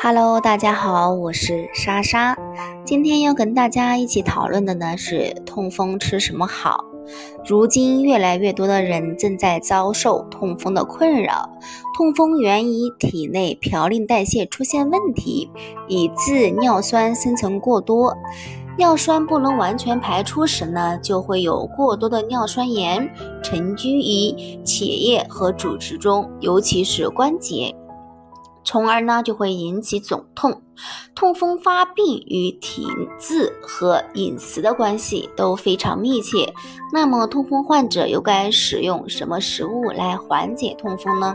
Hello，大家好，我是莎莎。今天要跟大家一起讨论的呢是痛风吃什么好。如今越来越多的人正在遭受痛风的困扰，痛风源于体内嘌呤代谢出现问题，以致尿酸生成过多。尿酸不能完全排出时呢，就会有过多的尿酸盐沉积于血液和组织中，尤其是关节。从而呢就会引起肿痛，痛风发病与体质和饮食的关系都非常密切。那么痛风患者又该使用什么食物来缓解痛风呢？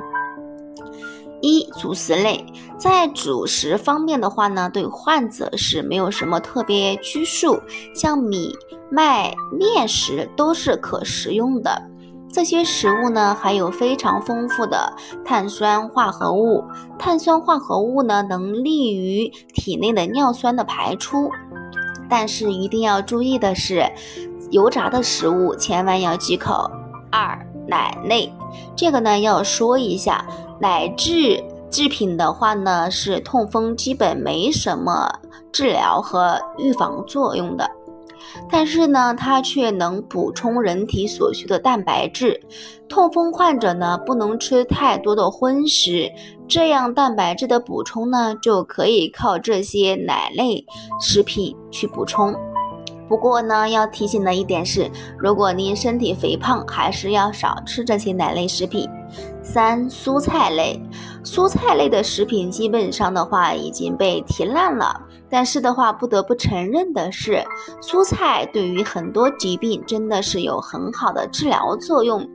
一主食类，在主食方面的话呢，对患者是没有什么特别拘束，像米、麦、面食都是可食用的。这些食物呢，含有非常丰富的碳酸化合物。碳酸化合物呢，能利于体内的尿酸的排出。但是一定要注意的是，油炸的食物千万要忌口。二、奶类，这个呢要说一下，奶制制品的话呢，是痛风基本没什么治疗和预防作用的。但是呢，它却能补充人体所需的蛋白质。痛风患者呢，不能吃太多的荤食，这样蛋白质的补充呢，就可以靠这些奶类食品去补充。不过呢，要提醒的一点是，如果您身体肥胖，还是要少吃这些奶类食品。三、蔬菜类，蔬菜类的食品基本上的话已经被提烂了。但是的话，不得不承认的是，蔬菜对于很多疾病真的是有很好的治疗作用。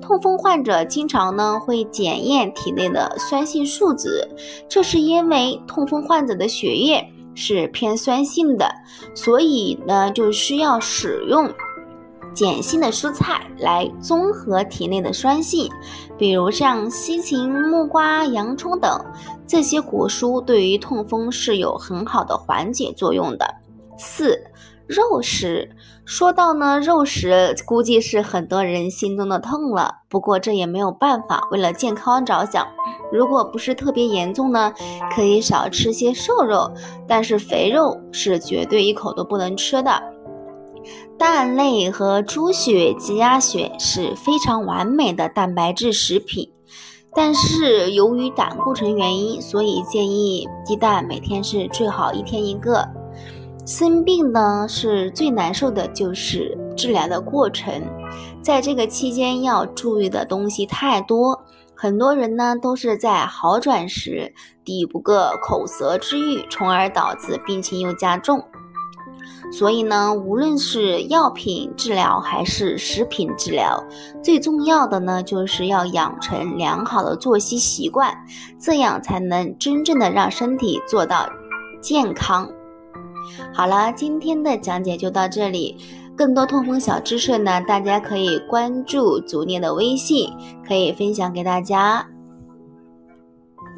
痛风患者经常呢会检验体内的酸性树脂，这是因为痛风患者的血液是偏酸性的，所以呢就需要使用。碱性的蔬菜来综合体内的酸性，比如像西芹、木瓜、洋葱等这些果蔬，对于痛风是有很好的缓解作用的。四、肉食，说到呢，肉食估计是很多人心中的痛了。不过这也没有办法，为了健康着想，如果不是特别严重呢，可以少吃些瘦肉，但是肥肉是绝对一口都不能吃的。蛋类和猪血、鸡鸭血是非常完美的蛋白质食品，但是由于胆固醇原因，所以建议鸡蛋每天是最好一天一个。生病呢是最难受的，就是治疗的过程，在这个期间要注意的东西太多，很多人呢都是在好转时抵不过口舌之欲，从而导致病情又加重。所以呢，无论是药品治疗还是食品治疗，最重要的呢，就是要养成良好的作息习惯，这样才能真正的让身体做到健康。好了，今天的讲解就到这里。更多痛风小知识呢，大家可以关注足念的微信，可以分享给大家。